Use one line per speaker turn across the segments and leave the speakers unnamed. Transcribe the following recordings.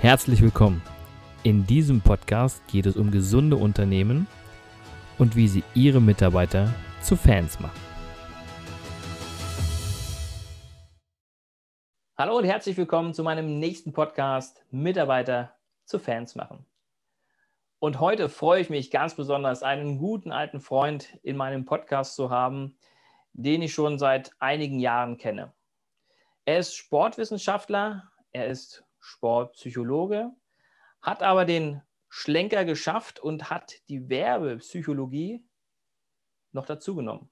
Herzlich willkommen. In diesem Podcast geht es um gesunde Unternehmen und wie sie ihre Mitarbeiter zu Fans machen. Hallo und herzlich willkommen zu meinem nächsten Podcast Mitarbeiter zu Fans machen. Und heute freue ich mich ganz besonders, einen guten alten Freund in meinem Podcast zu haben, den ich schon seit einigen Jahren kenne. Er ist Sportwissenschaftler, er ist Sportpsychologe, hat aber den Schlenker geschafft und hat die Werbepsychologie noch dazugenommen.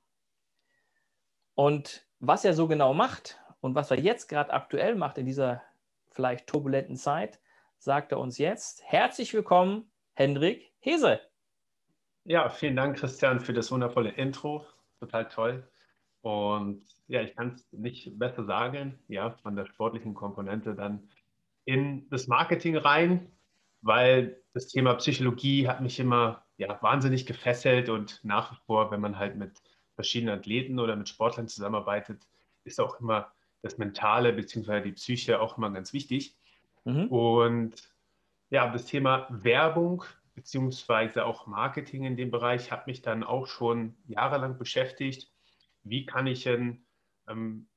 Und was er so genau macht und was er jetzt gerade aktuell macht in dieser vielleicht turbulenten Zeit, sagt er uns jetzt. Herzlich willkommen, Hendrik Hese.
Ja, vielen Dank, Christian, für das wundervolle Intro. Total toll. Und ja, ich kann es nicht besser sagen, ja, von der sportlichen Komponente dann in das Marketing rein, weil das Thema Psychologie hat mich immer ja, wahnsinnig gefesselt und nach wie vor, wenn man halt mit verschiedenen Athleten oder mit Sportlern zusammenarbeitet, ist auch immer das Mentale bzw. die Psyche auch immer ganz wichtig. Mhm. Und ja, das Thema Werbung bzw. auch Marketing in dem Bereich hat mich dann auch schon jahrelang beschäftigt wie kann ich denn ähm,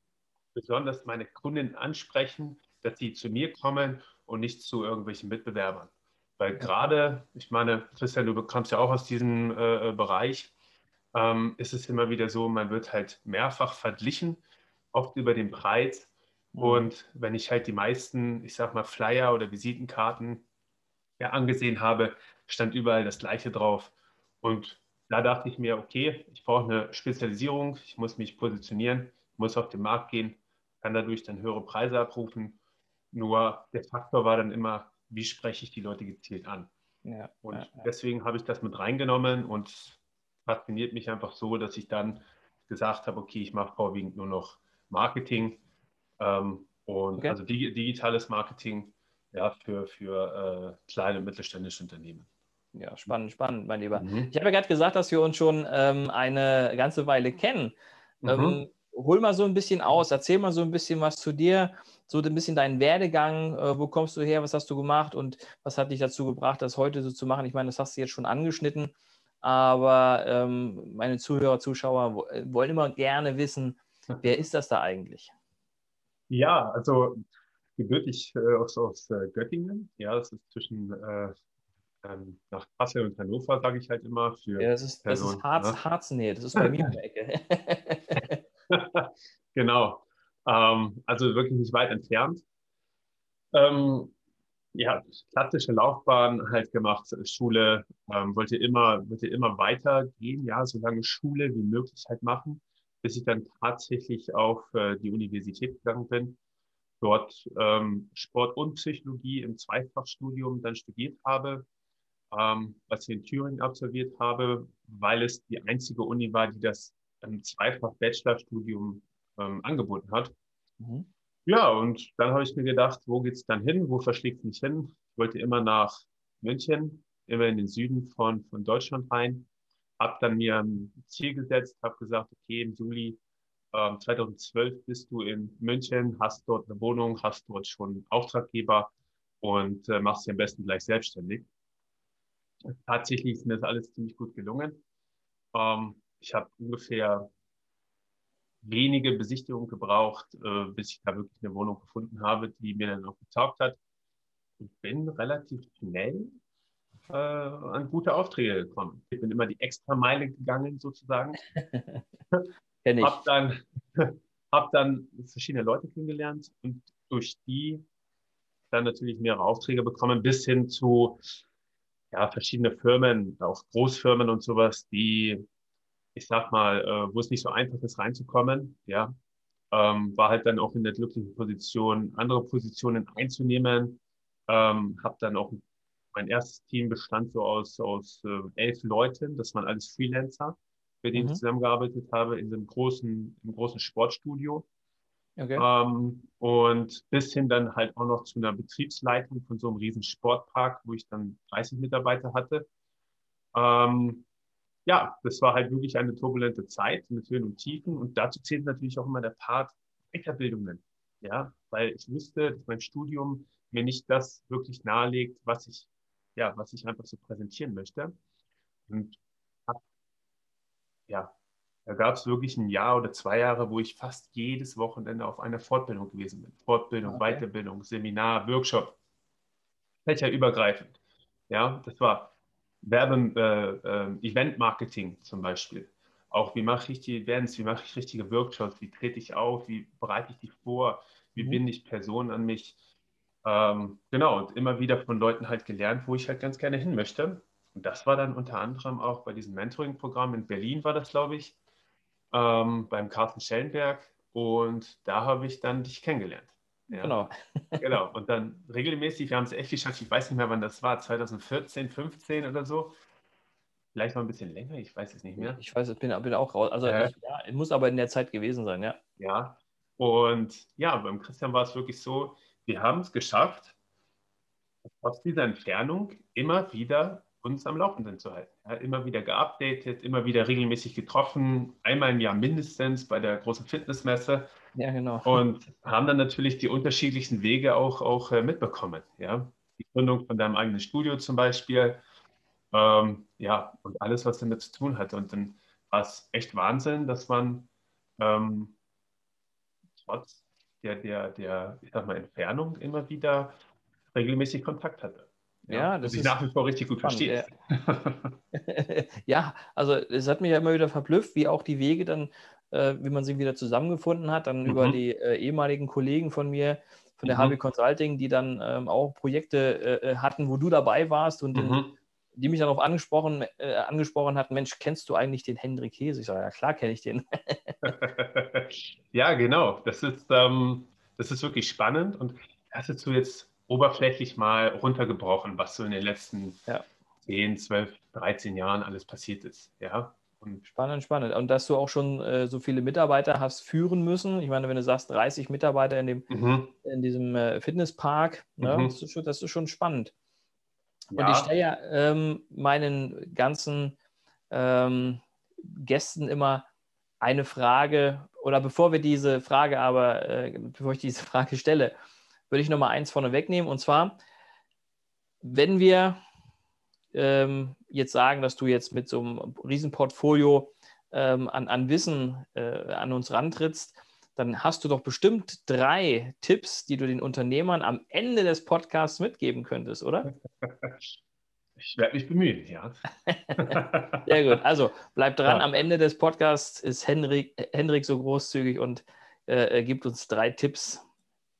besonders meine Kunden ansprechen, dass sie zu mir kommen und nicht zu irgendwelchen Mitbewerbern. Weil gerade, ich meine, Christian, du kommst ja auch aus diesem äh, äh, Bereich, ähm, ist es immer wieder so, man wird halt mehrfach verglichen, oft über den Preis. Mhm. Und wenn ich halt die meisten, ich sag mal, Flyer oder Visitenkarten ja, angesehen habe, stand überall das Gleiche drauf. Und da dachte ich mir, okay, ich brauche eine Spezialisierung, ich muss mich positionieren, muss auf den Markt gehen, kann dadurch dann höhere Preise abrufen. Nur der Faktor war dann immer, wie spreche ich die Leute gezielt an? Ja, und ja, ja. deswegen habe ich das mit reingenommen und fasziniert mich einfach so, dass ich dann gesagt habe, okay, ich mache vorwiegend nur noch Marketing ähm, und okay. also digitales Marketing ja, für, für äh, kleine und mittelständische Unternehmen.
Ja, spannend, spannend, mein Lieber. Mhm. Ich habe ja gerade gesagt, dass wir uns schon ähm, eine ganze Weile kennen. Mhm. Ähm, hol mal so ein bisschen aus, erzähl mal so ein bisschen was zu dir, so ein bisschen deinen Werdegang, äh, wo kommst du her, was hast du gemacht und was hat dich dazu gebracht, das heute so zu machen? Ich meine, das hast du jetzt schon angeschnitten, aber ähm, meine Zuhörer, Zuschauer äh, wollen immer gerne wissen, wer ist das da eigentlich?
Ja, also gebürtig äh, aus, aus äh, Göttingen. Ja, das ist zwischen äh, ähm, nach Kassel und Hannover, sage ich halt immer. Für
ja, das ist, Personen, das ist Harz, ne? Harznähe, das ist bei mir in der Ecke.
genau. Ähm, also wirklich nicht weit entfernt. Ähm, ja, klassische Laufbahn halt gemacht, Schule, ähm, wollte immer, wollte immer weitergehen, ja, so lange Schule wie möglich halt machen, bis ich dann tatsächlich auf äh, die Universität gegangen bin, dort ähm, Sport und Psychologie im Zweifachstudium dann studiert habe, ähm, was ich in Thüringen absolviert habe, weil es die einzige Uni war, die das ähm, zweifach Bachelorstudium ähm, angeboten hat. Mhm. Ja, und dann habe ich mir gedacht, wo geht's dann hin? Wo verschlägt es mich hin? Ich wollte immer nach München, immer in den Süden von, von Deutschland rein. Habe dann mir ein Ziel gesetzt, habe gesagt, okay, im Juli äh, 2012 bist du in München, hast dort eine Wohnung, hast dort schon Auftraggeber und äh, machst dich am besten gleich selbstständig tatsächlich ist mir das alles ziemlich gut gelungen. Ähm, ich habe ungefähr wenige Besichtigungen gebraucht, äh, bis ich da wirklich eine Wohnung gefunden habe, die mir dann auch getaugt hat. Ich bin relativ schnell äh, an gute Aufträge gekommen. Ich bin immer die extra Meile gegangen, sozusagen. Kenn ich. Hab dann, hab dann verschiedene Leute kennengelernt und durch die dann natürlich mehrere Aufträge bekommen, bis hin zu ja, verschiedene Firmen, auch Großfirmen und sowas, die, ich sag mal, äh, wo es nicht so einfach ist, reinzukommen, ja, ähm, war halt dann auch in der glücklichen Position, andere Positionen einzunehmen, ähm, habe dann auch mein erstes Team bestand so aus, aus äh, elf Leuten, das waren alles Freelancer, mit denen mhm. ich zusammengearbeitet habe in einem großen, im großen Sportstudio. Okay. Ähm, und bis hin dann halt auch noch zu einer Betriebsleitung von so einem riesen Sportpark, wo ich dann 30 Mitarbeiter hatte. Ähm, ja, das war halt wirklich eine turbulente Zeit mit Höhen und Tiefen. Und dazu zählt natürlich auch immer der Part Weiterbildungen. Ja, weil ich wusste, dass mein Studium mir nicht das wirklich nahelegt, was ich, ja, was ich einfach so präsentieren möchte. Und ja, da gab es wirklich ein Jahr oder zwei Jahre, wo ich fast jedes Wochenende auf einer Fortbildung gewesen bin. Fortbildung, okay. Weiterbildung, Seminar, Workshop, fächerübergreifend. Ja, das war Werben, äh, äh, Event-Marketing zum Beispiel. Auch wie mache ich die Events, wie mache ich richtige Workshops, wie trete ich auf, wie bereite ich die vor, wie mhm. binde ich Personen an mich. Ähm, genau, und immer wieder von Leuten halt gelernt, wo ich halt ganz gerne hin möchte. Und das war dann unter anderem auch bei diesem Mentoring-Programm in Berlin, war das, glaube ich, ähm, beim Carsten Schellenberg. Und da habe ich dann dich kennengelernt.
Ja. Genau.
genau. Und dann regelmäßig, wir haben es echt geschafft, ich weiß nicht mehr, wann das war, 2014, 15 oder so. Vielleicht noch ein bisschen länger, ich weiß es nicht mehr.
Ich weiß, ich bin, bin auch raus. Also äh, ich, ja, muss aber in der Zeit gewesen sein, ja.
Ja. Und ja, beim Christian war es wirklich so, wir haben es geschafft, trotz dieser Entfernung immer wieder uns am Laufenden zu halten. Ja, immer wieder geupdatet, immer wieder regelmäßig getroffen, einmal im Jahr mindestens bei der großen Fitnessmesse.
Ja, genau.
Und haben dann natürlich die unterschiedlichsten Wege auch, auch äh, mitbekommen. Ja? Die Gründung von deinem eigenen Studio zum Beispiel. Ähm, ja, und alles, was damit zu tun hat. Und dann war es echt Wahnsinn, dass man ähm, trotz der, der, der, ich sag mal, Entfernung immer wieder regelmäßig Kontakt hatte.
Ja, das
ist nach wie vor richtig gut verstehe.
ja, also es hat mich ja immer wieder verblüfft, wie auch die Wege dann, äh, wie man sie wieder zusammengefunden hat, dann mhm. über die äh, ehemaligen Kollegen von mir, von der mhm. HB Consulting, die dann ähm, auch Projekte äh, äh, hatten, wo du dabei warst und mhm. den, die mich dann auch angesprochen, äh, angesprochen hatten, Mensch, kennst du eigentlich den Hendrik Käse? Ich sage, ja klar kenne ich den.
ja, genau. Das ist, ähm, das ist wirklich spannend und hast du jetzt oberflächlich mal runtergebrochen, was so in den letzten ja. 10, 12, 13 Jahren alles passiert ist. Ja.
Und spannend, spannend. Und dass du auch schon äh, so viele Mitarbeiter hast führen müssen. Ich meine, wenn du sagst, 30 Mitarbeiter in, dem, mhm. in diesem äh, Fitnesspark, ne, mhm. das, ist schon, das, ist schon, spannend. Ja. Und ich stelle ja ähm, meinen ganzen ähm, Gästen immer eine Frage, oder bevor wir diese Frage aber, äh, bevor ich diese Frage stelle, würde ich nochmal eins vorne wegnehmen. Und zwar, wenn wir ähm, jetzt sagen, dass du jetzt mit so einem Riesenportfolio ähm, an, an Wissen äh, an uns rantrittst, dann hast du doch bestimmt drei Tipps, die du den Unternehmern am Ende des Podcasts mitgeben könntest, oder?
Ich werde mich bemühen, ja.
Sehr gut. Also bleib dran. Ja. Am Ende des Podcasts ist Henrik, Henrik so großzügig und äh, gibt uns drei Tipps,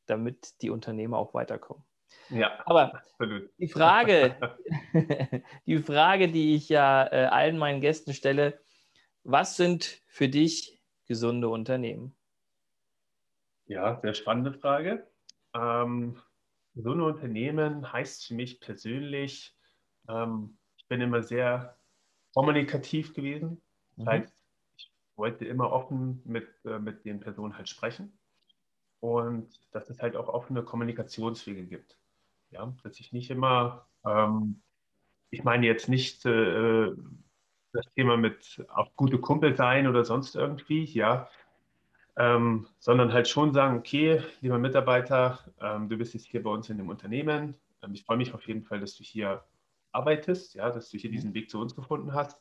damit die Unternehmer auch weiterkommen.
Ja,
aber absolut. die Frage, die Frage, die ich ja äh, allen meinen Gästen stelle, was sind für dich gesunde Unternehmen?
Ja, sehr spannende Frage. Ähm, gesunde Unternehmen heißt für mich persönlich, ähm, ich bin immer sehr kommunikativ gewesen. Das mhm. heißt, ich wollte immer offen mit, äh, mit den Personen halt sprechen und dass es halt auch offene Kommunikationswege gibt. Ja, dass ich nicht immer, ähm, ich meine jetzt nicht äh, das Thema mit auch gute Kumpel sein oder sonst irgendwie, ja, ähm, sondern halt schon sagen, okay, lieber Mitarbeiter, ähm, du bist jetzt hier bei uns in dem Unternehmen. Ähm, ich freue mich auf jeden Fall, dass du hier arbeitest, ja, dass du hier diesen Weg zu uns gefunden hast.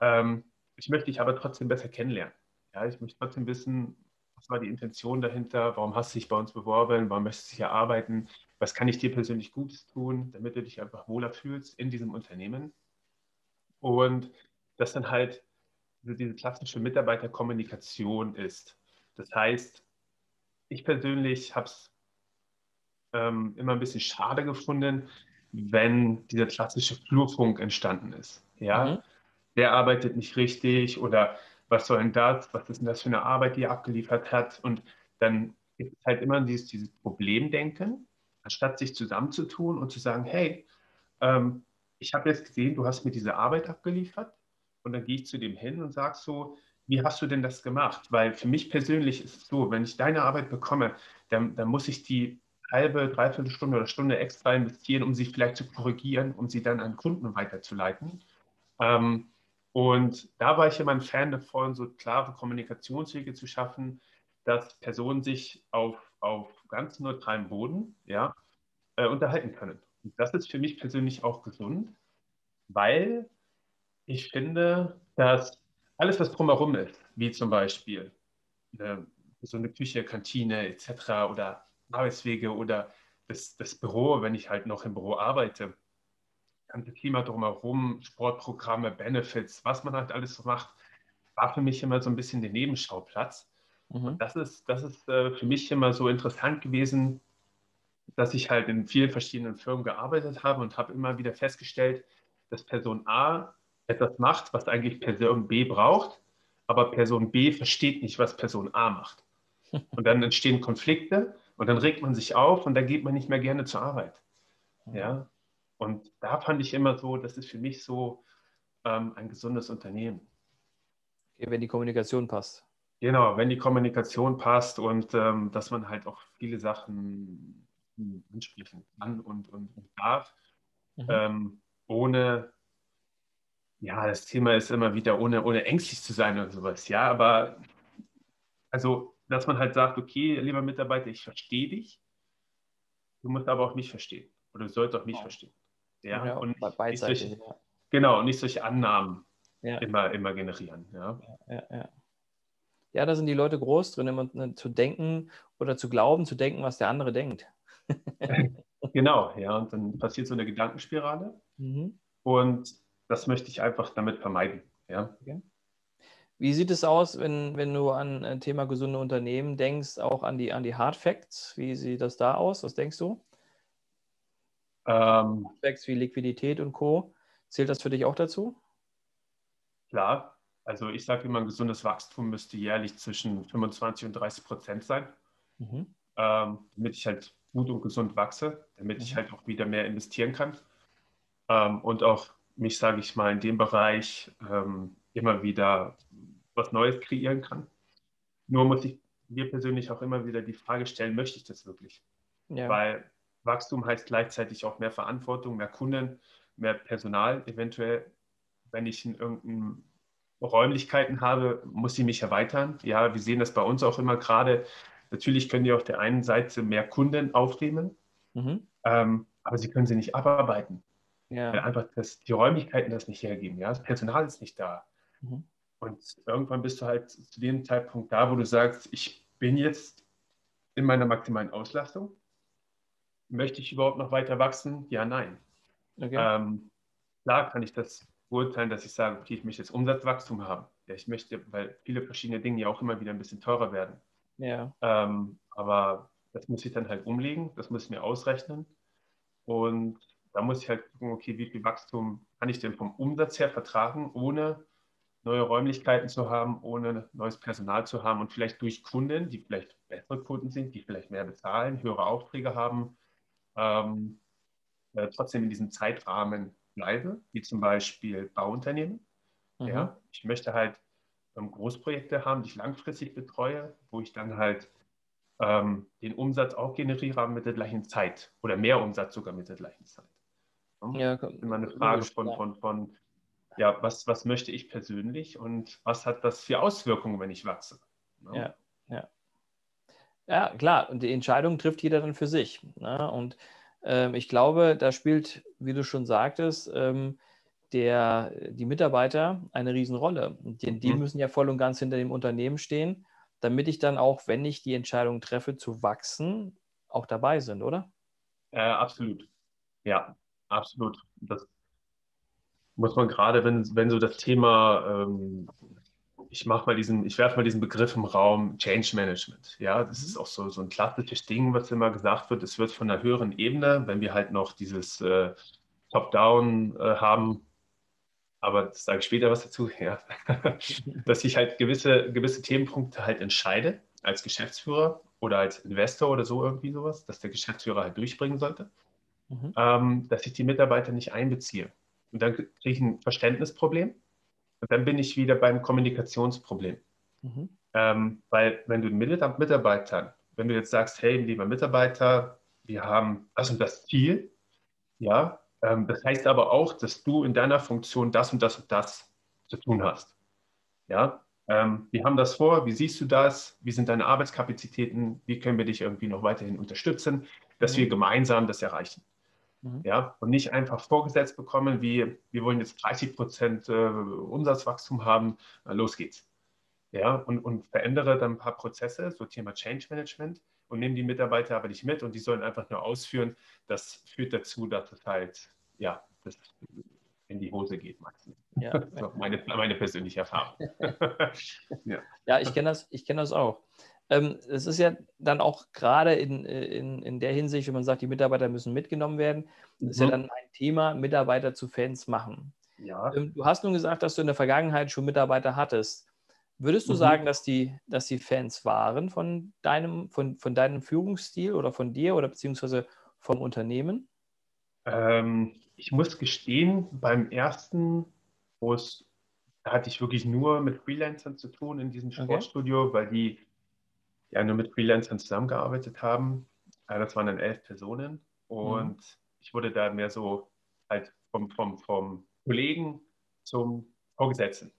Ähm, ich möchte dich aber trotzdem besser kennenlernen. Ja, ich möchte trotzdem wissen, was war die Intention dahinter? Warum hast du dich bei uns beworben? Warum möchtest du hier arbeiten? Was kann ich dir persönlich Gutes tun, damit du dich einfach wohler fühlst in diesem Unternehmen? Und das dann halt diese klassische Mitarbeiterkommunikation ist. Das heißt, ich persönlich habe es ähm, immer ein bisschen schade gefunden, wenn dieser klassische Flurfunk entstanden ist. Ja, mhm. der arbeitet nicht richtig oder was soll denn das, was ist denn das für eine Arbeit, die er abgeliefert hat? Und dann gibt es halt immer dieses, dieses Problemdenken, anstatt sich zusammenzutun und zu sagen, hey, ähm, ich habe jetzt gesehen, du hast mir diese Arbeit abgeliefert und dann gehe ich zu dem hin und sage so, wie hast du denn das gemacht? Weil für mich persönlich ist es so, wenn ich deine Arbeit bekomme, dann, dann muss ich die halbe, dreiviertel Stunde oder Stunde extra investieren, um sie vielleicht zu korrigieren, um sie dann an Kunden weiterzuleiten. Ähm, und da war ich immer ein Fan davon, so klare Kommunikationswege zu schaffen, dass Personen sich auf, auf ganz neutralem Boden ja, äh, unterhalten können. Und das ist für mich persönlich auch gesund, weil ich finde, dass alles, was drumherum ist, wie zum Beispiel eine, so eine Küche, Kantine etc. oder Arbeitswege oder das, das Büro, wenn ich halt noch im Büro arbeite, ganze Klima drumherum, Sportprogramme, Benefits, was man halt alles so macht, war für mich immer so ein bisschen der Nebenschauplatz. Mhm. Das ist, das ist äh, für mich immer so interessant gewesen, dass ich halt in vielen verschiedenen Firmen gearbeitet habe und habe immer wieder festgestellt, dass Person A etwas macht, was eigentlich Person B braucht, aber Person B versteht nicht, was Person A macht. Und dann entstehen Konflikte und dann regt man sich auf und dann geht man nicht mehr gerne zur Arbeit. Ja, und da fand ich immer so, das ist für mich so ähm, ein gesundes Unternehmen.
Okay, wenn die Kommunikation passt.
Genau, wenn die Kommunikation passt und ähm, dass man halt auch viele Sachen hm, ansprechen kann und, und, und darf, mhm. ähm, ohne, ja, das Thema ist immer wieder, ohne, ohne ängstlich zu sein oder sowas, ja, aber also, dass man halt sagt, okay, lieber Mitarbeiter, ich verstehe dich, du musst aber auch mich verstehen oder du sollst auch mich ja. verstehen. Ja, ja und nicht solche, ja. Genau, nicht solche Annahmen ja. immer, immer generieren. Ja.
Ja, ja, ja. da sind die Leute groß drin, immer ne, zu denken oder zu glauben, zu denken, was der andere denkt.
genau, ja, und dann passiert so eine Gedankenspirale mhm. und das möchte ich einfach damit vermeiden. Ja. Okay.
Wie sieht es aus, wenn, wenn du an ein Thema gesunde Unternehmen denkst, auch an die, an die Hard Facts? Wie sieht das da aus? Was denkst du? Ähm, wie Liquidität und Co. Zählt das für dich auch dazu?
Klar. Also ich sage immer, ein gesundes Wachstum müsste jährlich zwischen 25 und 30 Prozent sein, mhm. ähm, damit ich halt gut und gesund wachse, damit mhm. ich halt auch wieder mehr investieren kann ähm, und auch mich, sage ich mal, in dem Bereich ähm, immer wieder was Neues kreieren kann. Nur muss ich mir persönlich auch immer wieder die Frage stellen, möchte ich das wirklich? Ja. Weil Wachstum heißt gleichzeitig auch mehr Verantwortung, mehr Kunden, mehr Personal. Eventuell, wenn ich in irgendeinen Räumlichkeiten habe, muss ich mich erweitern. Ja, wir sehen das bei uns auch immer gerade. Natürlich können die auf der einen Seite mehr Kunden aufnehmen, mhm. ähm, aber sie können sie nicht abarbeiten. Ja. Weil einfach das, die Räumlichkeiten das nicht hergeben. Ja? Das Personal ist nicht da. Mhm. Und irgendwann bist du halt zu dem Zeitpunkt da, wo du sagst, ich bin jetzt in meiner maximalen Auslastung möchte ich überhaupt noch weiter wachsen? Ja, nein. Okay. Ähm, klar kann ich das beurteilen, dass ich sage, okay, ich möchte jetzt Umsatzwachstum haben. Ja, ich möchte, weil viele verschiedene Dinge ja auch immer wieder ein bisschen teurer werden. Ja. Ähm, aber das muss ich dann halt umlegen, das muss ich mir ausrechnen. Und da muss ich halt gucken, okay, wie viel Wachstum kann ich denn vom Umsatz her vertragen, ohne neue Räumlichkeiten zu haben, ohne neues Personal zu haben und vielleicht durch Kunden, die vielleicht bessere Kunden sind, die vielleicht mehr bezahlen, höhere Aufträge haben, ähm, äh, trotzdem in diesem Zeitrahmen bleibe, wie zum Beispiel Bauunternehmen. Mhm. Ja, ich möchte halt ähm, Großprojekte haben, die ich langfristig betreue, wo ich dann halt ähm, den Umsatz auch generiere mit der gleichen Zeit oder mehr Umsatz sogar mit der gleichen Zeit. Ja, immer eine Frage von, von, von ja, was, was möchte ich persönlich und was hat das für Auswirkungen, wenn ich wachse?
Ja, ja. Ja, klar. Und die Entscheidung trifft jeder dann für sich. Ne? Und ähm, ich glaube, da spielt, wie du schon sagtest, ähm, der, die Mitarbeiter eine Riesenrolle. Die, die mhm. müssen ja voll und ganz hinter dem Unternehmen stehen, damit ich dann auch, wenn ich die Entscheidung treffe, zu wachsen, auch dabei sind, oder?
Äh, absolut. Ja, absolut. Das muss man gerade, wenn, wenn so das Thema ähm, ich mache mal diesen, ich werfe mal diesen Begriff im Raum Change Management. Ja, das ist auch so, so ein klassisches Ding, was immer gesagt wird. Es wird von einer höheren Ebene, wenn wir halt noch dieses äh, Top-Down äh, haben, aber das sage ich später was dazu, ja, dass ich halt gewisse, gewisse Themenpunkte halt entscheide als Geschäftsführer oder als Investor oder so irgendwie sowas, dass der Geschäftsführer halt durchbringen sollte, mhm. ähm, dass ich die Mitarbeiter nicht einbeziehe. Und dann kriege ich ein Verständnisproblem und dann bin ich wieder beim Kommunikationsproblem. Mhm. Ähm, weil wenn du mit Mitarbeitern, wenn du jetzt sagst, hey, lieber Mitarbeiter, wir haben das und das Ziel, ja, ähm, das heißt aber auch, dass du in deiner Funktion das und das und das zu tun hast. Ja, ähm, wir haben das vor, wie siehst du das, wie sind deine Arbeitskapazitäten, wie können wir dich irgendwie noch weiterhin unterstützen, dass mhm. wir gemeinsam das erreichen. Mhm. Ja, und nicht einfach vorgesetzt bekommen, wie wir wollen jetzt 30 Prozent äh, Umsatzwachstum haben, los geht's. Ja, und, und verändere dann ein paar Prozesse, so Thema Change Management und nehme die Mitarbeiter aber nicht mit und die sollen einfach nur ausführen. Das führt dazu, dass es halt, ja, das in die Hose geht, Max. Ja. Das meine, meine persönliche Erfahrung.
ja. ja, ich kenne das, kenn das auch. Ähm, es ist ja dann auch gerade in, in, in der Hinsicht, wenn man sagt, die Mitarbeiter müssen mitgenommen werden, mhm. ist ja mhm. dann ein Thema, Mitarbeiter zu Fans machen. Ja. Ähm, du hast nun gesagt, dass du in der Vergangenheit schon Mitarbeiter hattest. Würdest du mhm. sagen, dass die, dass die Fans waren von deinem, von, von deinem Führungsstil oder von dir oder beziehungsweise vom Unternehmen?
Ähm, ich muss gestehen, beim ersten, wo es, da hatte ich wirklich nur mit Freelancern zu tun in diesem Sportstudio, okay. weil die ja nur mit Freelancern zusammengearbeitet haben. Das waren dann elf Personen und mhm. ich wurde da mehr so halt vom, vom, vom Kollegen zum Vorgesetzten.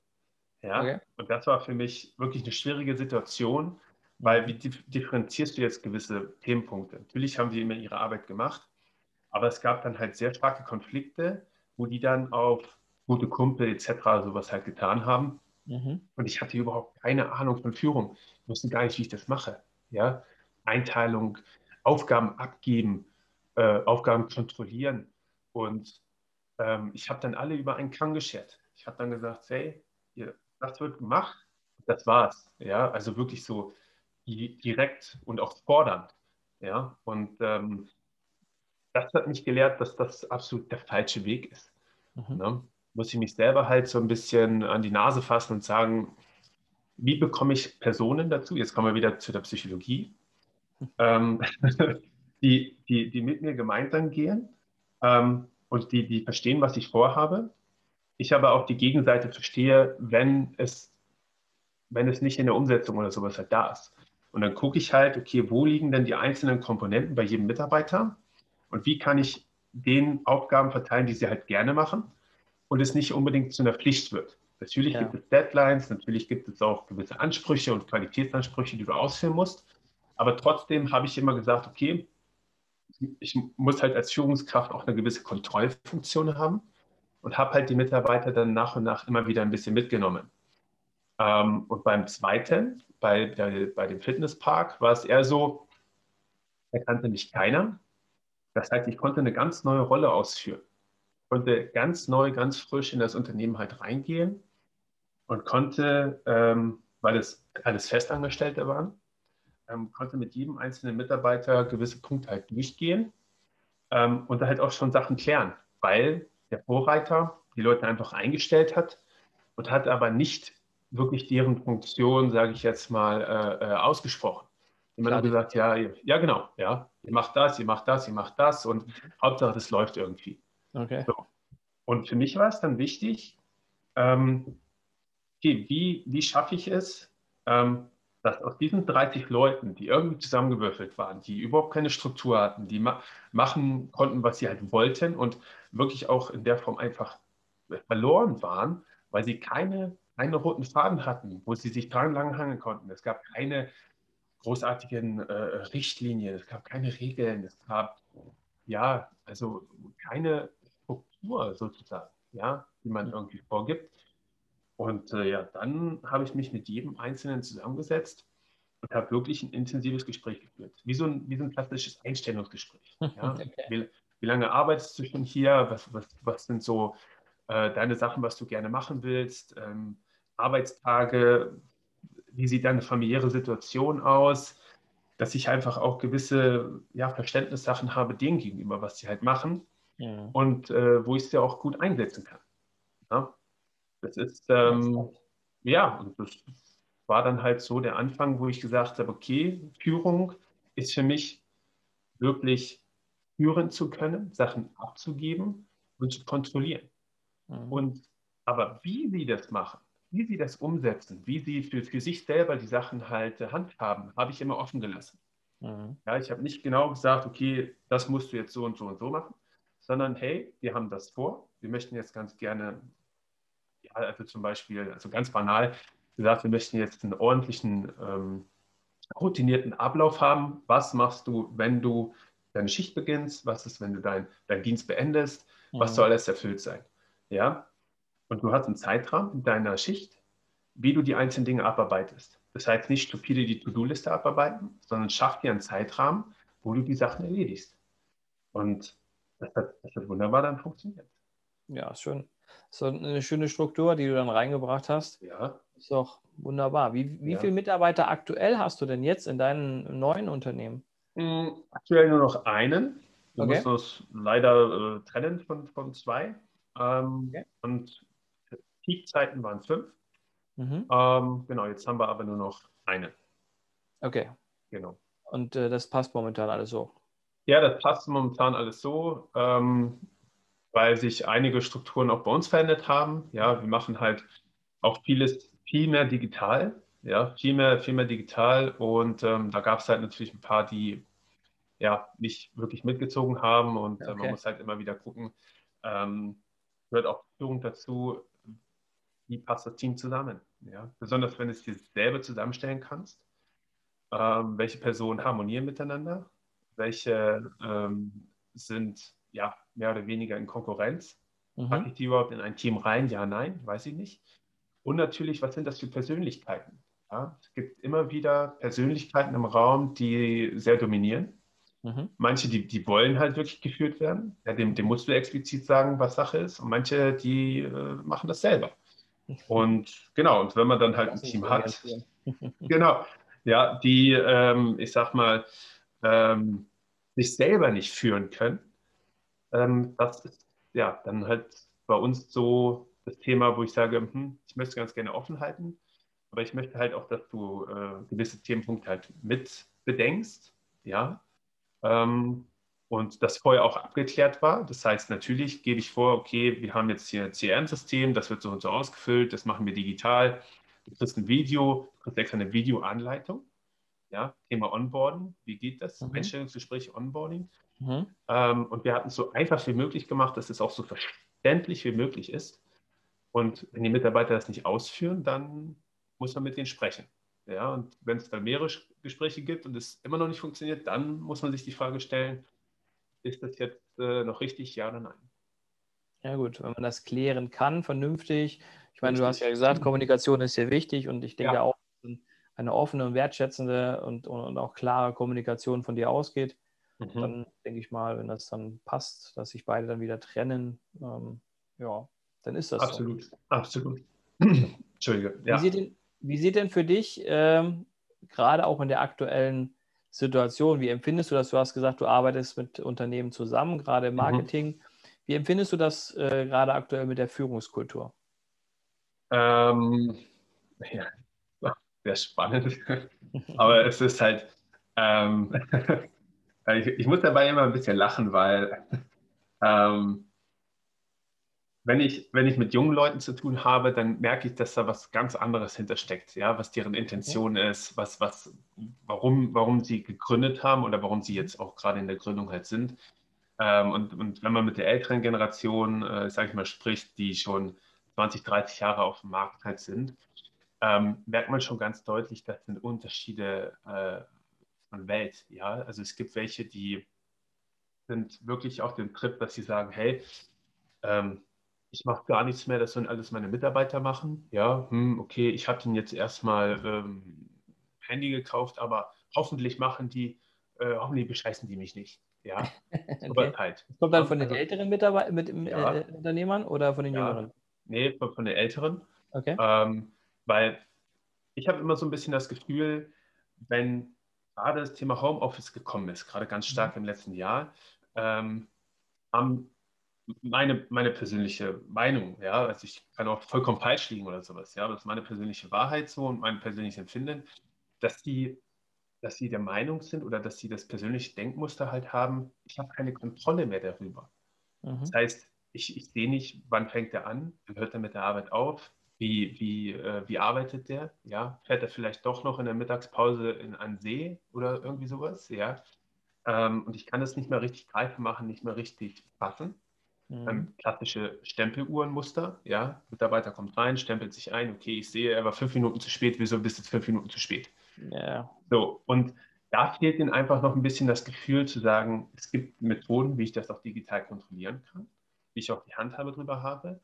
Ja? Okay. Und das war für mich wirklich eine schwierige Situation, weil wie differenzierst du jetzt gewisse Themenpunkte? Natürlich haben die immer ihre Arbeit gemacht, aber es gab dann halt sehr starke Konflikte, wo die dann auf gute Kumpel etc. sowas halt getan haben. Mhm. Und ich hatte überhaupt keine Ahnung von Führung. Ich wusste gar nicht, wie ich das mache. Ja? Einteilung, Aufgaben abgeben, äh, Aufgaben kontrollieren. Und ähm, ich habe dann alle über einen Kamm geschert. Ich habe dann gesagt, hey, ihr, das wird gemacht, das war's. Ja? Also wirklich so direkt und auch fordernd. Ja? Und ähm, das hat mich gelehrt, dass das absolut der falsche Weg ist. Mhm. Ne? Muss ich mich selber halt so ein bisschen an die Nase fassen und sagen, wie bekomme ich Personen dazu? Jetzt kommen wir wieder zu der Psychologie, ähm, die, die, die mit mir gemeinsam gehen ähm, und die, die verstehen, was ich vorhabe. Ich aber auch die Gegenseite verstehe, wenn es, wenn es nicht in der Umsetzung oder sowas halt da ist. Und dann gucke ich halt, okay, wo liegen denn die einzelnen Komponenten bei jedem Mitarbeiter? Und wie kann ich den Aufgaben verteilen, die sie halt gerne machen und es nicht unbedingt zu einer Pflicht wird. Natürlich ja. gibt es Deadlines, natürlich gibt es auch gewisse Ansprüche und Qualitätsansprüche, die du ausführen musst. Aber trotzdem habe ich immer gesagt, okay, ich muss halt als Führungskraft auch eine gewisse Kontrollfunktion haben und habe halt die Mitarbeiter dann nach und nach immer wieder ein bisschen mitgenommen. Ähm, und beim zweiten, bei, der, bei dem Fitnesspark, war es eher so, da kannte mich keiner. Das heißt, ich konnte eine ganz neue Rolle ausführen. Konnte ganz neu, ganz frisch in das Unternehmen halt reingehen und konnte, ähm, weil es alles Festangestellte waren, ähm, konnte mit jedem einzelnen Mitarbeiter gewisse Punkte halt durchgehen ähm, und da halt auch schon Sachen klären, weil der Vorreiter die Leute einfach eingestellt hat und hat aber nicht wirklich deren Funktion, sage ich jetzt mal, äh, äh, ausgesprochen. Immer nur gesagt, ja, ja, genau, ja, ihr macht das, ihr macht das, ihr macht das und Hauptsache, das läuft irgendwie. Okay. So. Und für mich war es dann wichtig, ähm, okay, wie, wie schaffe ich es, ähm, dass aus diesen 30 Leuten, die irgendwie zusammengewürfelt waren, die überhaupt keine Struktur hatten, die ma machen konnten, was sie halt wollten und wirklich auch in der Form einfach verloren waren, weil sie keine, keine roten Faden hatten, wo sie sich dran lang hangen konnten. Es gab keine großartigen äh, Richtlinien, es gab keine Regeln, es gab ja, also keine Struktur sozusagen, ja, die man irgendwie vorgibt. Und äh, ja, dann habe ich mich mit jedem Einzelnen zusammengesetzt und habe wirklich ein intensives Gespräch geführt. Wie so ein, wie so ein klassisches Einstellungsgespräch. Ja? okay. wie, wie, lange arbeitest du schon hier? Was, was, was sind so äh, deine Sachen, was du gerne machen willst? Ähm, Arbeitstage, wie sieht deine familiäre Situation aus, dass ich einfach auch gewisse ja, Verständnissachen habe denen gegenüber, was sie halt machen ja. und äh, wo ich sie auch gut einsetzen kann. Ja? Das ist, ähm, ja, und das war dann halt so der Anfang, wo ich gesagt habe, okay, Führung ist für mich wirklich führen zu können, Sachen abzugeben und zu kontrollieren. Mhm. Und aber wie sie das machen, wie sie das umsetzen, wie sie für, für sich selber die Sachen halt äh, handhaben, habe ich immer offen gelassen. Mhm. Ja, ich habe nicht genau gesagt, okay, das musst du jetzt so und so und so machen, sondern hey, wir haben das vor, wir möchten jetzt ganz gerne, ja, also zum Beispiel, also ganz banal gesagt, wir möchten jetzt einen ordentlichen, ähm, routinierten Ablauf haben. Was machst du, wenn du deine Schicht beginnst, was ist, wenn du deinen dein Dienst beendest, was mhm. soll alles erfüllt sein. Ja? Und du hast einen Zeitrahmen in deiner Schicht, wie du die einzelnen Dinge abarbeitest. Das heißt nicht stupide die To-Do-Liste abarbeiten, sondern schaff dir einen Zeitrahmen, wo du die Sachen erledigst. Und das hat, das hat wunderbar dann funktioniert.
Ja, schön. So eine schöne Struktur, die du dann reingebracht hast.
Ja.
Ist doch wunderbar. Wie, wie ja. viele Mitarbeiter aktuell hast du denn jetzt in deinem neuen Unternehmen?
Hm, aktuell nur noch einen. Wir okay. müssen uns leider äh, trennen von, von zwei. Ähm, okay. Und Peakzeiten waren fünf. Mhm. Ähm, genau, jetzt haben wir aber nur noch eine.
Okay.
Genau.
Und äh, das passt momentan alles so?
Ja, das passt momentan alles so, ähm, weil sich einige Strukturen auch bei uns verändert haben. Ja, wir machen halt auch vieles viel mehr digital. Ja, viel mehr, viel mehr digital. Und ähm, da gab es halt natürlich ein paar, die ja nicht wirklich mitgezogen haben. Und okay. äh, man muss halt immer wieder gucken, ähm, gehört auch Führung dazu, wie passt das Team zusammen. Ja? Besonders wenn du es dir selber zusammenstellen kannst. Ähm, welche Personen harmonieren miteinander? Welche ähm, sind ja mehr oder weniger in Konkurrenz? Mhm. Packe ich die überhaupt in ein Team rein? Ja, nein, weiß ich nicht. Und natürlich, was sind das für Persönlichkeiten? Ja, es gibt immer wieder Persönlichkeiten im Raum, die sehr dominieren. Mhm. Manche, die, die wollen halt wirklich geführt werden. Ja, dem, dem musst du explizit sagen, was Sache ist. Und manche, die äh, machen das selber. Und genau, und wenn man dann halt ein Team hat, genau, ja, die, ähm, ich sag mal, ähm, sich selber nicht führen können, ähm, das ist ja dann halt bei uns so das Thema, wo ich sage, hm, ich möchte ganz gerne offen halten, aber ich möchte halt auch, dass du äh, gewisse Themenpunkte halt mit bedenkst, ja, ähm, und das vorher auch abgeklärt war. Das heißt, natürlich gebe ich vor, okay, wir haben jetzt hier ein CRM-System, das wird so und so ausgefüllt, das machen wir digital. Du kriegst ein Video, du kriegst extra eine Videoanleitung. Ja, Thema Onboarding, wie geht das? Mhm. Einstellungsgespräch, Onboarding. Mhm. Ähm, und wir hatten es so einfach wie möglich gemacht, dass es auch so verständlich wie möglich ist. Und wenn die Mitarbeiter das nicht ausführen, dann muss man mit denen sprechen. Ja, und wenn es dann mehrere Gespräche gibt und es immer noch nicht funktioniert, dann muss man sich die Frage stellen, ist das jetzt äh, noch richtig, ja oder nein?
Ja gut, wenn man das klären kann, vernünftig. Ich meine, du hast ja gesagt, Kommunikation ist sehr wichtig und ich denke ja. auch, eine offene und wertschätzende und, und, auch klare Kommunikation von dir ausgeht, mhm. dann denke ich mal, wenn das dann passt, dass sich beide dann wieder trennen, ähm, ja, dann ist das
absolut, so. Absolut,
Entschuldige. Ja. Wie, sieht denn, wie sieht denn für dich ähm, gerade auch in der aktuellen Situation, wie empfindest du das? Du hast gesagt, du arbeitest mit Unternehmen zusammen, gerade im mhm. Marketing. Mhm. Wie empfindest du das äh, gerade aktuell mit der Führungskultur?
Ähm, ja, sehr spannend. Aber es ist halt, ähm, ich, ich, muss dabei immer ein bisschen lachen, weil ähm, wenn ich, wenn ich mit jungen Leuten zu tun habe, dann merke ich, dass da was ganz anderes hintersteckt, ja, was deren Intention okay. ist, was, was, warum, warum sie gegründet haben oder warum sie jetzt auch gerade in der Gründung halt sind. Ähm, und, und wenn man mit der älteren Generation, äh, sage ich mal, spricht, die schon 20, 30 Jahre auf dem Markt halt sind, ähm, merkt man schon ganz deutlich, das sind Unterschiede äh, von Welt. Ja, also es gibt welche, die sind wirklich auf dem Trip, dass sie sagen, hey, ähm, ich mache gar nichts mehr, das sollen alles meine Mitarbeiter machen. Ja, hm, okay, ich habe ihnen jetzt erstmal ähm, Handy gekauft, aber hoffentlich machen die, äh, hoffentlich bescheißen die mich nicht. Ja,
okay. halt. kommt dann von den also, älteren Mitarbeitern, mit, ja. äh, Unternehmern oder von den ja. jüngeren?
Nee, von, von den älteren.
Okay.
Ähm, weil ich habe immer so ein bisschen das Gefühl, wenn gerade das Thema Homeoffice gekommen ist, gerade ganz stark mhm. im letzten Jahr, ähm, haben meine, meine persönliche Meinung, ja, also ich kann auch vollkommen falsch liegen oder sowas, ja, aber das ist meine persönliche Wahrheit so und mein persönliches Empfinden, dass die, dass sie der Meinung sind oder dass sie das persönliche Denkmuster halt haben, ich habe keine Kontrolle mehr darüber. Mhm. Das heißt, ich, ich sehe nicht, wann fängt er an, dann hört er mit der Arbeit auf, wie, wie, äh, wie arbeitet der, ja, fährt er vielleicht doch noch in der Mittagspause in einen See oder irgendwie sowas, ja, ähm, und ich kann das nicht mehr richtig greifen machen, nicht mehr richtig fassen. Mhm. Ähm, klassische Stempeluhrenmuster. Ja, Mitarbeiter kommt rein, stempelt sich ein. Okay, ich sehe, er war fünf Minuten zu spät. Wieso bist du jetzt fünf Minuten zu spät?
Ja.
So, und da fehlt ihnen einfach noch ein bisschen das Gefühl zu sagen, es gibt Methoden, wie ich das auch digital kontrollieren kann, wie ich auch die Handhabe darüber habe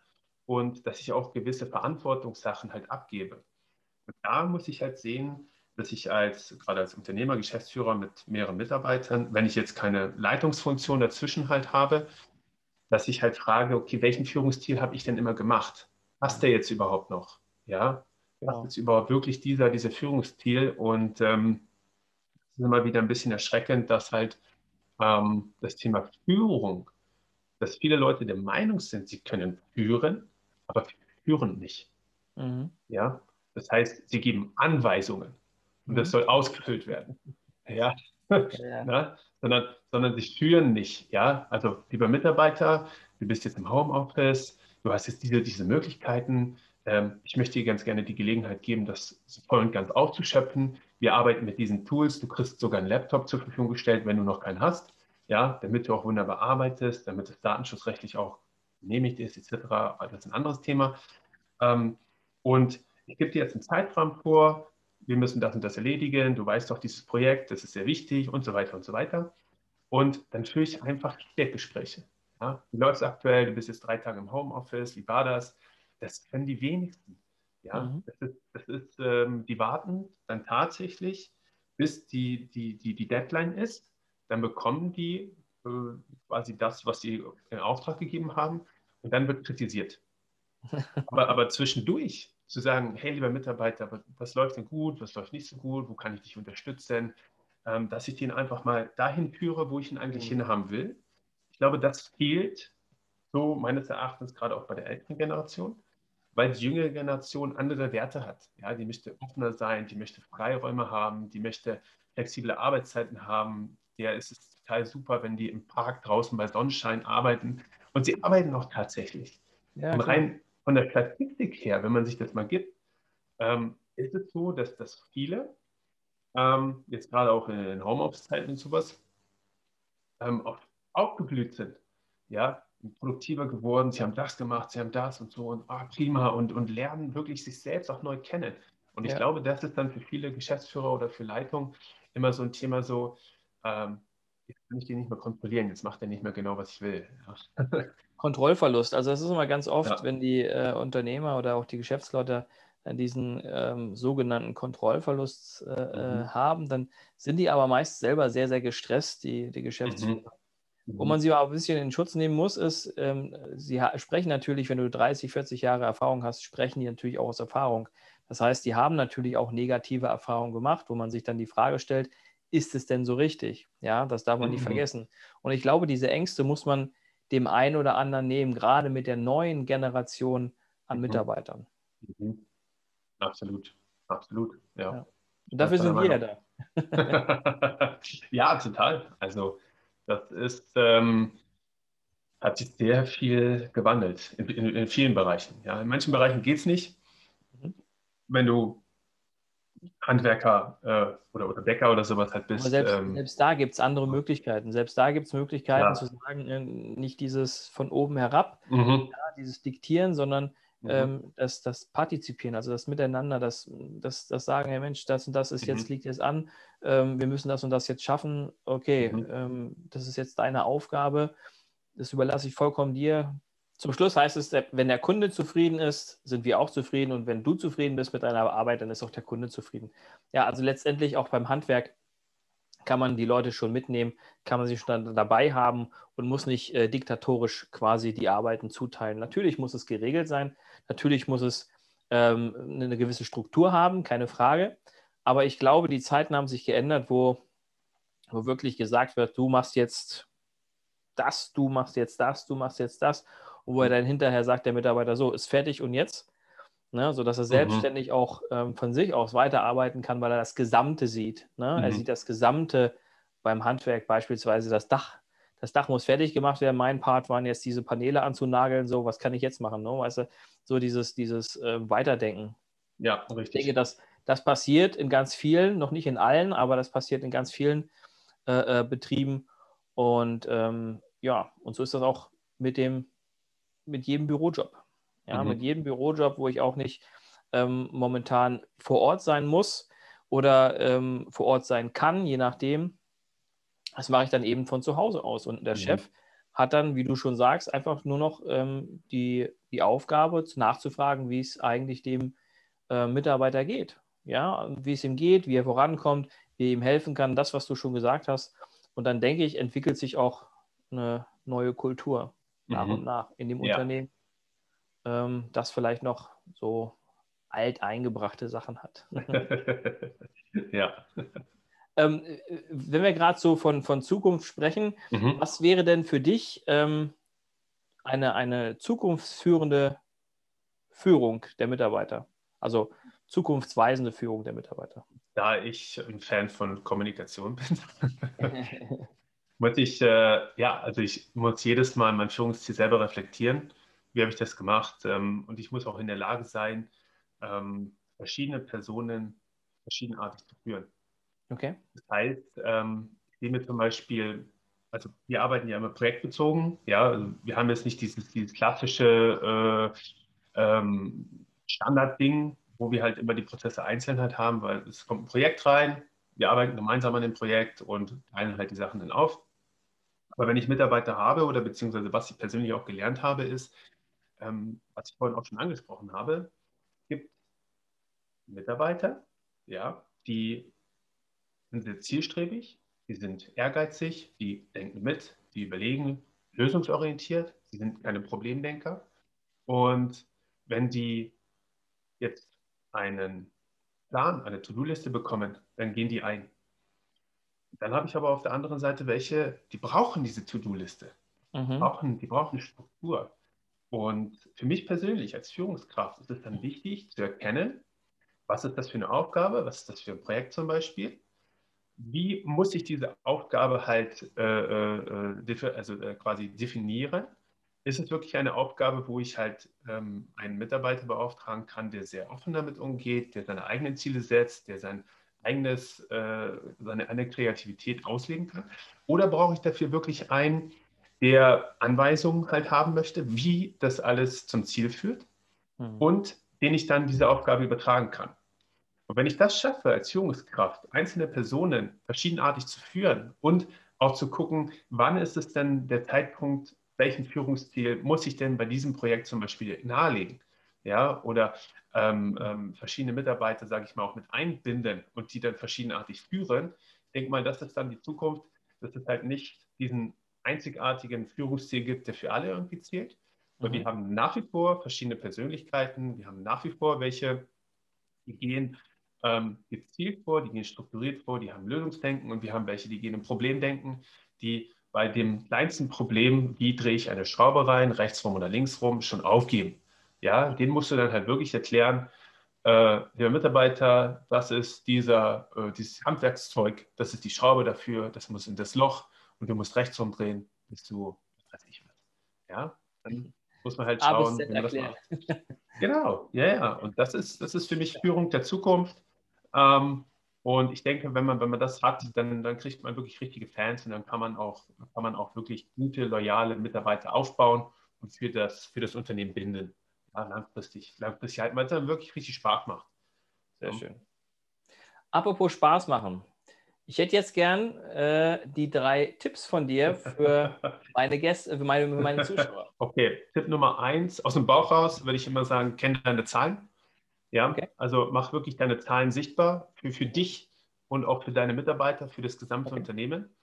und dass ich auch gewisse Verantwortungssachen halt abgebe. Und da muss ich halt sehen, dass ich als, gerade als Unternehmer, Geschäftsführer mit mehreren Mitarbeitern, wenn ich jetzt keine Leitungsfunktion dazwischen halt habe, dass ich halt frage, okay, welchen Führungsstil habe ich denn immer gemacht? Passt der jetzt überhaupt noch? Ja, genau. passt jetzt überhaupt wirklich dieser, dieser Führungsstil? Und ähm, ist immer wieder ein bisschen erschreckend, dass halt ähm, das Thema Führung, dass viele Leute der Meinung sind, sie können führen, aber führen nicht. Mhm. Ja, das heißt, sie geben Anweisungen und mhm. das soll ausgefüllt werden. Ja, ja. Na, sondern, sondern sie führen nicht. Ja, also lieber Mitarbeiter, du bist jetzt im Homeoffice, du hast jetzt diese, diese Möglichkeiten. Ähm, ich möchte dir ganz gerne die Gelegenheit geben, das voll und ganz aufzuschöpfen. Wir arbeiten mit diesen Tools. Du kriegst sogar einen Laptop zur Verfügung gestellt, wenn du noch keinen hast. Ja, damit du auch wunderbar arbeitest, damit es datenschutzrechtlich auch genehmigt ist, etc. Das ist ein anderes Thema. Ähm, und ich gebe dir jetzt einen Zeitrahmen vor. Wir müssen das und das erledigen. Du weißt doch, dieses Projekt, das ist sehr wichtig und so weiter und so weiter. Und dann führe ich einfach Feedbackgespräche. Ja, wie läuft es aktuell? Du bist jetzt drei Tage im Homeoffice. Wie war das? Das können die wenigsten. Ja, mhm. das ist, das ist ähm, die warten dann tatsächlich, bis die, die, die, die Deadline ist. Dann bekommen die quasi das, was sie in Auftrag gegeben haben. Und dann wird kritisiert. aber, aber zwischendurch zu sagen, hey, lieber Mitarbeiter, was läuft denn gut, was läuft nicht so gut, wo kann ich dich unterstützen, ähm, dass ich den einfach mal dahin führe, wo ich ihn eigentlich mhm. hinhaben will. Ich glaube, das fehlt so meines Erachtens gerade auch bei der älteren Generation weil die jüngere Generation andere Werte hat. Ja, die möchte offener sein, die möchte Freiräume haben, die möchte flexible Arbeitszeiten haben. Der ist es total super, wenn die im Park draußen bei Sonnenschein arbeiten. Und sie arbeiten auch tatsächlich. Ja, und rein von der Statistik her, wenn man sich das mal gibt, ähm, ist es so, dass, dass viele, ähm, jetzt gerade auch in Homeoffice-Zeiten und sowas, ähm, aufgeblüht sind. Ja, produktiver geworden, sie haben das gemacht, sie haben das und so und ah, prima und, und lernen wirklich sich selbst auch neu kennen. Und ich ja. glaube, das ist dann für viele Geschäftsführer oder für Leitung immer so ein Thema so, ähm, jetzt kann ich den nicht mehr kontrollieren, jetzt macht er nicht mehr genau, was ich will.
Ja. Kontrollverlust, also das ist immer ganz oft, ja. wenn die äh, Unternehmer oder auch die Geschäftsleute diesen ähm, sogenannten Kontrollverlust äh, äh, mhm. haben, dann sind die aber meist selber sehr, sehr gestresst, die, die Geschäftsführer. Mhm. Wo mhm. man sie auch ein bisschen in Schutz nehmen muss, ist, ähm, sie sprechen natürlich, wenn du 30, 40 Jahre Erfahrung hast, sprechen die natürlich auch aus Erfahrung. Das heißt, die haben natürlich auch negative Erfahrungen gemacht, wo man sich dann die Frage stellt, ist es denn so richtig? Ja, das darf man mhm. nicht vergessen. Und ich glaube, diese Ängste muss man dem einen oder anderen nehmen, gerade mit der neuen Generation an mhm. Mitarbeitern.
Mhm. Absolut, absolut, ja. ja.
Und dafür sind wir ja da.
ja, total. Also das ist, ähm, hat sich sehr viel gewandelt in, in, in vielen Bereichen. Ja, in manchen Bereichen geht es nicht. Mhm. Wenn du Handwerker äh, oder, oder Bäcker oder sowas halt bist.
Aber selbst, ähm, selbst da gibt es andere Möglichkeiten. Selbst da gibt es Möglichkeiten ja. zu sagen, nicht dieses von oben herab, mhm. ja, dieses Diktieren, sondern mhm. ähm, das, das Partizipieren, also das Miteinander, das, das, das Sagen, hey Mensch, das und das ist jetzt, mhm. liegt jetzt an, ähm, wir müssen das und das jetzt schaffen, okay, mhm. ähm, das ist jetzt deine Aufgabe, das überlasse ich vollkommen dir. Zum Schluss heißt es, wenn der Kunde zufrieden ist, sind wir auch zufrieden und wenn du zufrieden bist mit deiner Arbeit, dann ist auch der Kunde zufrieden. Ja, also letztendlich auch beim Handwerk kann man die Leute schon mitnehmen, kann man sie schon dabei haben und muss nicht äh, diktatorisch quasi die Arbeiten zuteilen. Natürlich muss es geregelt sein, natürlich muss es ähm, eine gewisse Struktur haben, keine Frage. Aber ich glaube, die Zeiten haben sich geändert, wo, wo wirklich gesagt wird, du machst jetzt das, du machst jetzt das, du machst jetzt das. Wo er dann hinterher sagt, der Mitarbeiter, so, ist fertig und jetzt? Ne, sodass er mhm. selbstständig mhm. auch ähm, von sich aus weiterarbeiten kann, weil er das Gesamte sieht. Ne? Mhm. Er sieht das Gesamte beim Handwerk, beispielsweise das Dach. Das Dach muss fertig gemacht werden. Mein Part waren jetzt diese Paneele anzunageln. So, was kann ich jetzt machen? Ne? Weißt du, so dieses, dieses äh, Weiterdenken.
Ja, richtig.
Ich denke, das, das passiert in ganz vielen, noch nicht in allen, aber das passiert in ganz vielen äh, äh, Betrieben. Und ähm, ja, und so ist das auch mit dem, mit jedem Bürojob. Ja, mhm. mit jedem Bürojob, wo ich auch nicht ähm, momentan vor Ort sein muss, oder ähm, vor Ort sein kann, je nachdem. Das mache ich dann eben von zu Hause aus. Und der mhm. Chef hat dann, wie du schon sagst, einfach nur noch ähm, die, die Aufgabe, nachzufragen, wie es eigentlich dem äh, Mitarbeiter geht. Ja, wie es ihm geht, wie er vorankommt, wie er ihm helfen kann, das, was du schon gesagt hast. Und dann denke ich, entwickelt sich auch eine neue Kultur nach mhm. und nach in dem ja. Unternehmen, ähm, das vielleicht noch so alteingebrachte Sachen hat.
ja.
Ähm, wenn wir gerade so von, von Zukunft sprechen, mhm. was wäre denn für dich ähm, eine, eine zukunftsführende Führung der Mitarbeiter? Also zukunftsweisende Führung der Mitarbeiter?
Da ich ein Fan von Kommunikation bin, muss ich, äh, ja, also ich muss jedes Mal mein Führungsziel selber reflektieren. Wie habe ich das gemacht? Ähm, und ich muss auch in der Lage sein, ähm, verschiedene Personen verschiedenartig zu führen.
Okay.
Das heißt, ähm, ich mir zum Beispiel, also wir arbeiten ja immer projektbezogen, ja, also wir haben jetzt nicht dieses, dieses klassische äh, ähm, Standardding, wo wir halt immer die Prozesse einzeln halt haben, weil es kommt ein Projekt rein, wir arbeiten gemeinsam an dem Projekt und teilen halt die Sachen dann auf. Aber wenn ich Mitarbeiter habe oder beziehungsweise was ich persönlich auch gelernt habe, ist, ähm, was ich vorhin auch schon angesprochen habe, gibt Mitarbeiter, ja, die sind sehr zielstrebig, die sind ehrgeizig, die denken mit, die überlegen, lösungsorientiert, sie sind keine Problemdenker. Und wenn die jetzt einen Plan, eine To-Do-Liste bekommen, dann gehen die ein. Dann habe ich aber auf der anderen Seite welche, die brauchen diese To-Do-Liste. Mhm. Die, brauchen, die brauchen Struktur. Und für mich persönlich als Führungskraft ist es dann wichtig zu erkennen, was ist das für eine Aufgabe, was ist das für ein Projekt zum Beispiel, wie muss ich diese Aufgabe halt äh, äh, also, äh, quasi definieren? Ist es wirklich eine Aufgabe, wo ich halt ähm, einen Mitarbeiter beauftragen kann, der sehr offen damit umgeht, der seine eigenen Ziele setzt, der sein eigenes, äh, seine eigene Kreativität ausleben kann? Oder brauche ich dafür wirklich einen, der Anweisungen halt haben möchte, wie das alles zum Ziel führt mhm. und den ich dann diese Aufgabe übertragen kann? Und wenn ich das schaffe, als Führungskraft einzelne Personen verschiedenartig zu führen und auch zu gucken, wann ist es denn der Zeitpunkt, welchen Führungsziel muss ich denn bei diesem Projekt zum Beispiel nahelegen? Ja, oder ähm, ähm, verschiedene Mitarbeiter, sage ich mal, auch mit einbinden und die dann verschiedenartig führen. Ich denke mal, das ist dann die Zukunft, dass es halt nicht diesen einzigartigen Führungsziel gibt, der für alle irgendwie zählt. Aber mhm. wir haben nach wie vor verschiedene Persönlichkeiten, wir haben nach wie vor welche, die gehen ähm, gezielt vor, die gehen strukturiert vor, die haben Lösungsdenken und wir haben welche, die gehen im Problemdenken, die bei dem kleinsten Problem, wie drehe ich eine Schraube rein, rechts rum oder links rum, schon aufgeben. Ja, den musst du dann halt wirklich erklären, äh, der Mitarbeiter, das ist dieser, äh, dieses Handwerkszeug, das ist die Schraube dafür, das muss in das Loch und du musst rechts rumdrehen, bis du, was weiß ich was. Ja, dann muss man halt schauen, wie man das macht. Genau, ja, ja. Und das ist, das ist für mich Führung der Zukunft. Ähm, und ich denke, wenn man, wenn man das hat, dann, dann kriegt man wirklich richtige Fans und dann kann man auch, kann man auch wirklich gute, loyale Mitarbeiter aufbauen und für das, für das Unternehmen binden. Ja, langfristig, langfristig halten, weil es dann wirklich richtig Spaß macht.
Sehr ja. schön. Apropos Spaß machen. Ich hätte jetzt gern äh, die drei Tipps von dir für meine Gäste, für meine, für meine Zuschauer.
Okay, Tipp Nummer eins, aus dem Bauch raus würde ich immer sagen, kenne deine Zahlen. Ja, okay. also mach wirklich deine Zahlen sichtbar für, für dich und auch für deine Mitarbeiter, für das gesamte okay. Unternehmen.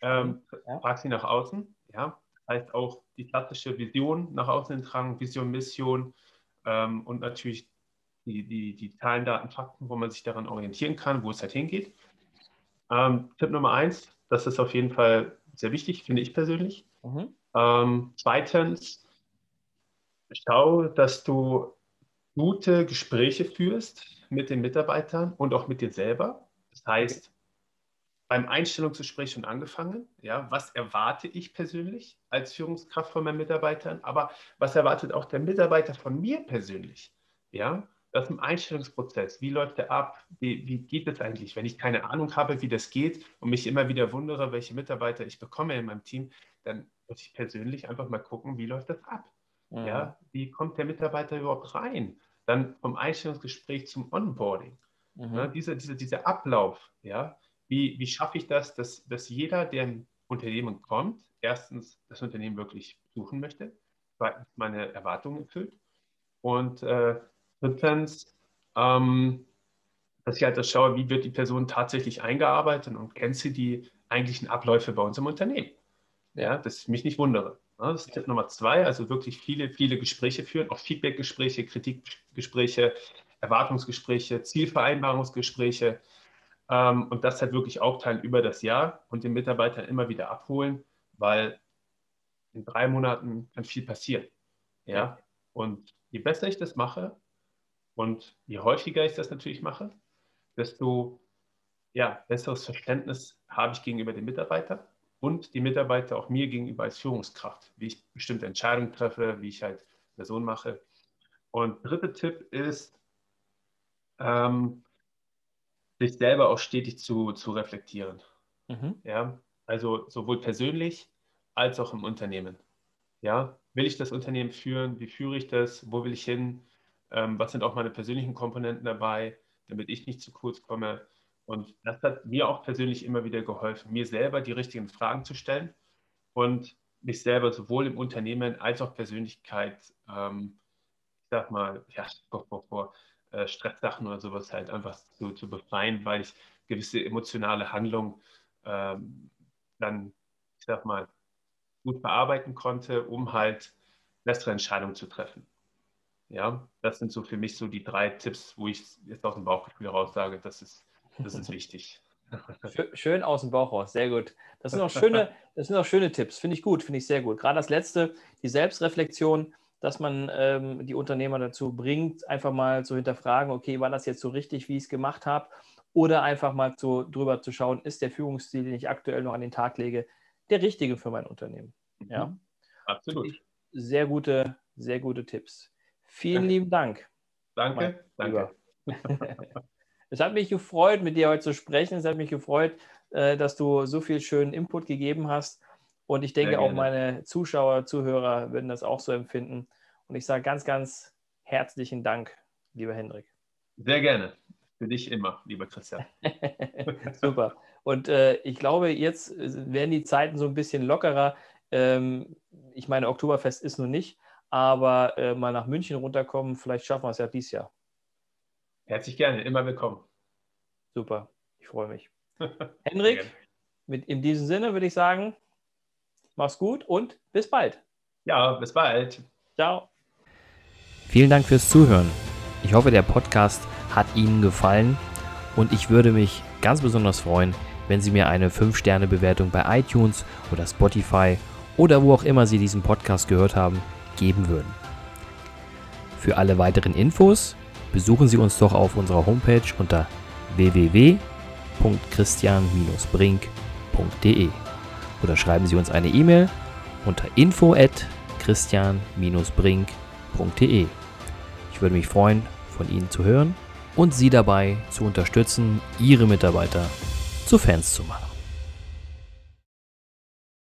Ähm, ja. Frag sie nach außen. Ja, das heißt auch die klassische Vision nach außen tragen, Vision, Mission ähm, und natürlich die, die, die Zahlen, Daten, Fakten, wo man sich daran orientieren kann, wo es halt hingeht. Ähm, Tipp Nummer eins, das ist auf jeden Fall sehr wichtig, finde ich persönlich. Mhm. Ähm, zweitens, schau, dass du gute Gespräche führst mit den Mitarbeitern und auch mit dir selber. Das heißt. Beim Einstellungsgespräch schon angefangen, ja, was erwarte ich persönlich als Führungskraft von meinen Mitarbeitern, aber was erwartet auch der Mitarbeiter von mir persönlich? Ja, das ist ein Einstellungsprozess. Wie läuft der ab? Wie, wie geht es eigentlich? Wenn ich keine Ahnung habe, wie das geht und mich immer wieder wundere, welche Mitarbeiter ich bekomme in meinem Team, dann muss ich persönlich einfach mal gucken, wie läuft das ab? Mhm. Ja, wie kommt der Mitarbeiter überhaupt rein? Dann vom Einstellungsgespräch zum Onboarding. Mhm. Ja, diese, diese, dieser Ablauf, ja, wie, wie schaffe ich das, dass, dass jeder, der im Unternehmen kommt, erstens das Unternehmen wirklich suchen möchte, zweitens meine Erwartungen erfüllt und äh, drittens, ähm, dass ich halt das schaue, wie wird die Person tatsächlich eingearbeitet und kennt sie die eigentlichen Abläufe bei uns im Unternehmen. Ja, dass ich mich nicht wundere. Das ist Tipp Nummer zwei, also wirklich viele, viele Gespräche führen, auch Feedbackgespräche, Kritikgespräche, Erwartungsgespräche, Zielvereinbarungsgespräche ähm, und das halt wirklich aufteilen über das Jahr und den Mitarbeitern immer wieder abholen, weil in drei Monaten kann viel passieren. Ja, und je besser ich das mache und je häufiger ich das natürlich mache, desto ja, besseres Verständnis habe ich gegenüber den Mitarbeitern und die Mitarbeiter auch mir gegenüber als Führungskraft, wie ich bestimmte Entscheidungen treffe, wie ich halt Person mache. Und dritter Tipp ist, ähm, sich selber auch stetig zu, zu reflektieren. Mhm. Ja, also sowohl persönlich als auch im Unternehmen. Ja, will ich das Unternehmen führen? Wie führe ich das? Wo will ich hin? Ähm, was sind auch meine persönlichen Komponenten dabei, damit ich nicht zu kurz komme? Und das hat mir auch persönlich immer wieder geholfen, mir selber die richtigen Fragen zu stellen und mich selber sowohl im Unternehmen als auch Persönlichkeit, ähm, ich sag mal, ja, vor, vor, vor äh, Stresssachen oder sowas halt einfach zu, zu befreien, weil ich gewisse emotionale Handlungen ähm, dann, ich sag mal, gut bearbeiten konnte, um halt bessere Entscheidungen zu treffen. Ja, das sind so für mich so die drei Tipps, wo ich jetzt aus dem Bauchgefühl heraus sage, das ist das ist wichtig.
Schön aus dem Bauch raus, sehr gut. Das sind auch schöne, das sind auch schöne Tipps, finde ich gut, finde ich sehr gut. Gerade das letzte, die Selbstreflexion, dass man ähm, die Unternehmer dazu bringt, einfach mal zu hinterfragen, okay, war das jetzt so richtig, wie ich es gemacht habe? Oder einfach mal zu, drüber zu schauen, ist der Führungsstil, den ich aktuell noch an den Tag lege, der richtige für mein Unternehmen?
Mhm. Ja, absolut.
Sehr gute, sehr gute Tipps. Vielen Danke. lieben Dank.
Danke, danke.
Es hat mich gefreut, mit dir heute zu sprechen. Es hat mich gefreut, äh, dass du so viel schönen Input gegeben hast. Und ich denke, auch meine Zuschauer, Zuhörer würden das auch so empfinden. Und ich sage ganz, ganz herzlichen Dank, lieber Hendrik.
Sehr gerne. Für dich immer, lieber Christian.
Super. Und äh, ich glaube, jetzt werden die Zeiten so ein bisschen lockerer. Ähm, ich meine, Oktoberfest ist noch nicht, aber äh, mal nach München runterkommen, vielleicht schaffen wir es ja dieses Jahr.
Herzlich gerne, immer willkommen.
Super, ich freue mich. Henrik, mit, in diesem Sinne würde ich sagen, mach's gut und bis bald.
Ja, bis bald.
Ciao. Vielen Dank fürs Zuhören. Ich hoffe, der Podcast hat Ihnen gefallen und ich würde mich ganz besonders freuen, wenn Sie mir eine 5-Sterne-Bewertung bei iTunes oder Spotify oder wo auch immer Sie diesen Podcast gehört haben, geben würden. Für alle weiteren Infos besuchen Sie uns doch auf unserer Homepage unter www.christian-brink.de oder schreiben Sie uns eine E-Mail unter info@christian-brink.de. Ich würde mich freuen, von Ihnen zu hören und Sie dabei zu unterstützen, Ihre Mitarbeiter zu Fans zu machen.